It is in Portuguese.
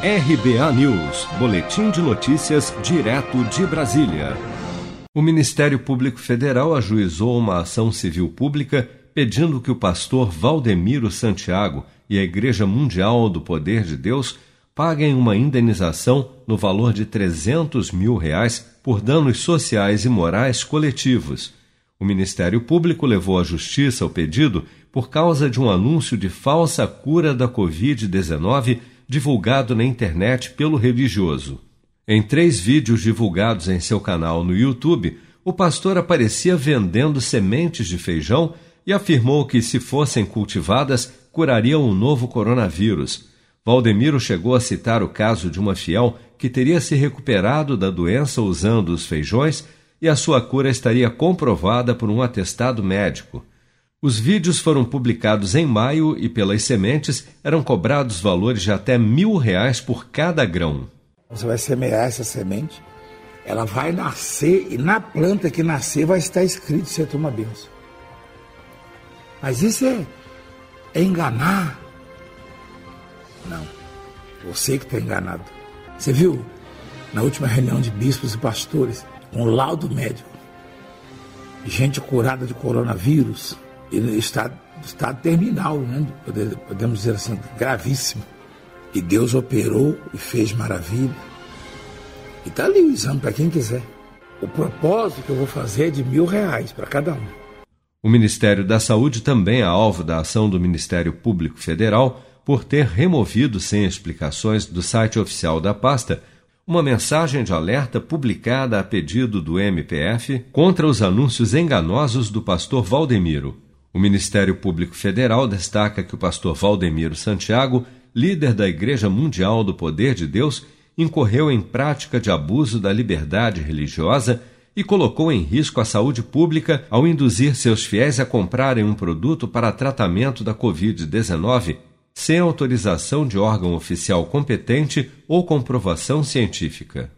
RBA News, Boletim de Notícias, direto de Brasília. O Ministério Público Federal ajuizou uma ação civil pública pedindo que o pastor Valdemiro Santiago e a Igreja Mundial do Poder de Deus paguem uma indenização no valor de 300 mil reais por danos sociais e morais coletivos. O Ministério Público levou à Justiça o pedido por causa de um anúncio de falsa cura da Covid-19 divulgado na internet pelo religioso. Em três vídeos divulgados em seu canal no YouTube, o pastor aparecia vendendo sementes de feijão e afirmou que, se fossem cultivadas, curariam o novo coronavírus. Valdemiro chegou a citar o caso de uma fiel que teria se recuperado da doença usando os feijões e a sua cura estaria comprovada por um atestado médico. Os vídeos foram publicados em maio e pelas sementes eram cobrados valores de até mil reais por cada grão. Você vai semear essa semente, ela vai nascer e na planta que nascer vai estar escrito você toma benção. Mas isso é, é enganar. Não, você que está enganado. Você viu na última reunião de bispos e pastores um laudo médico, gente curada de coronavírus ele está estado terminal, né? podemos dizer assim, gravíssimo. E Deus operou e fez maravilha. E está ali o exame para quem quiser. O propósito que eu vou fazer é de mil reais para cada um. O Ministério da Saúde também é alvo da ação do Ministério Público Federal por ter removido sem explicações do site oficial da pasta uma mensagem de alerta publicada a pedido do MPF contra os anúncios enganosos do pastor Valdemiro. O Ministério Público Federal destaca que o pastor Valdemiro Santiago, líder da Igreja Mundial do Poder de Deus, incorreu em prática de abuso da liberdade religiosa e colocou em risco a saúde pública ao induzir seus fiéis a comprarem um produto para tratamento da Covid-19 sem autorização de órgão oficial competente ou comprovação científica.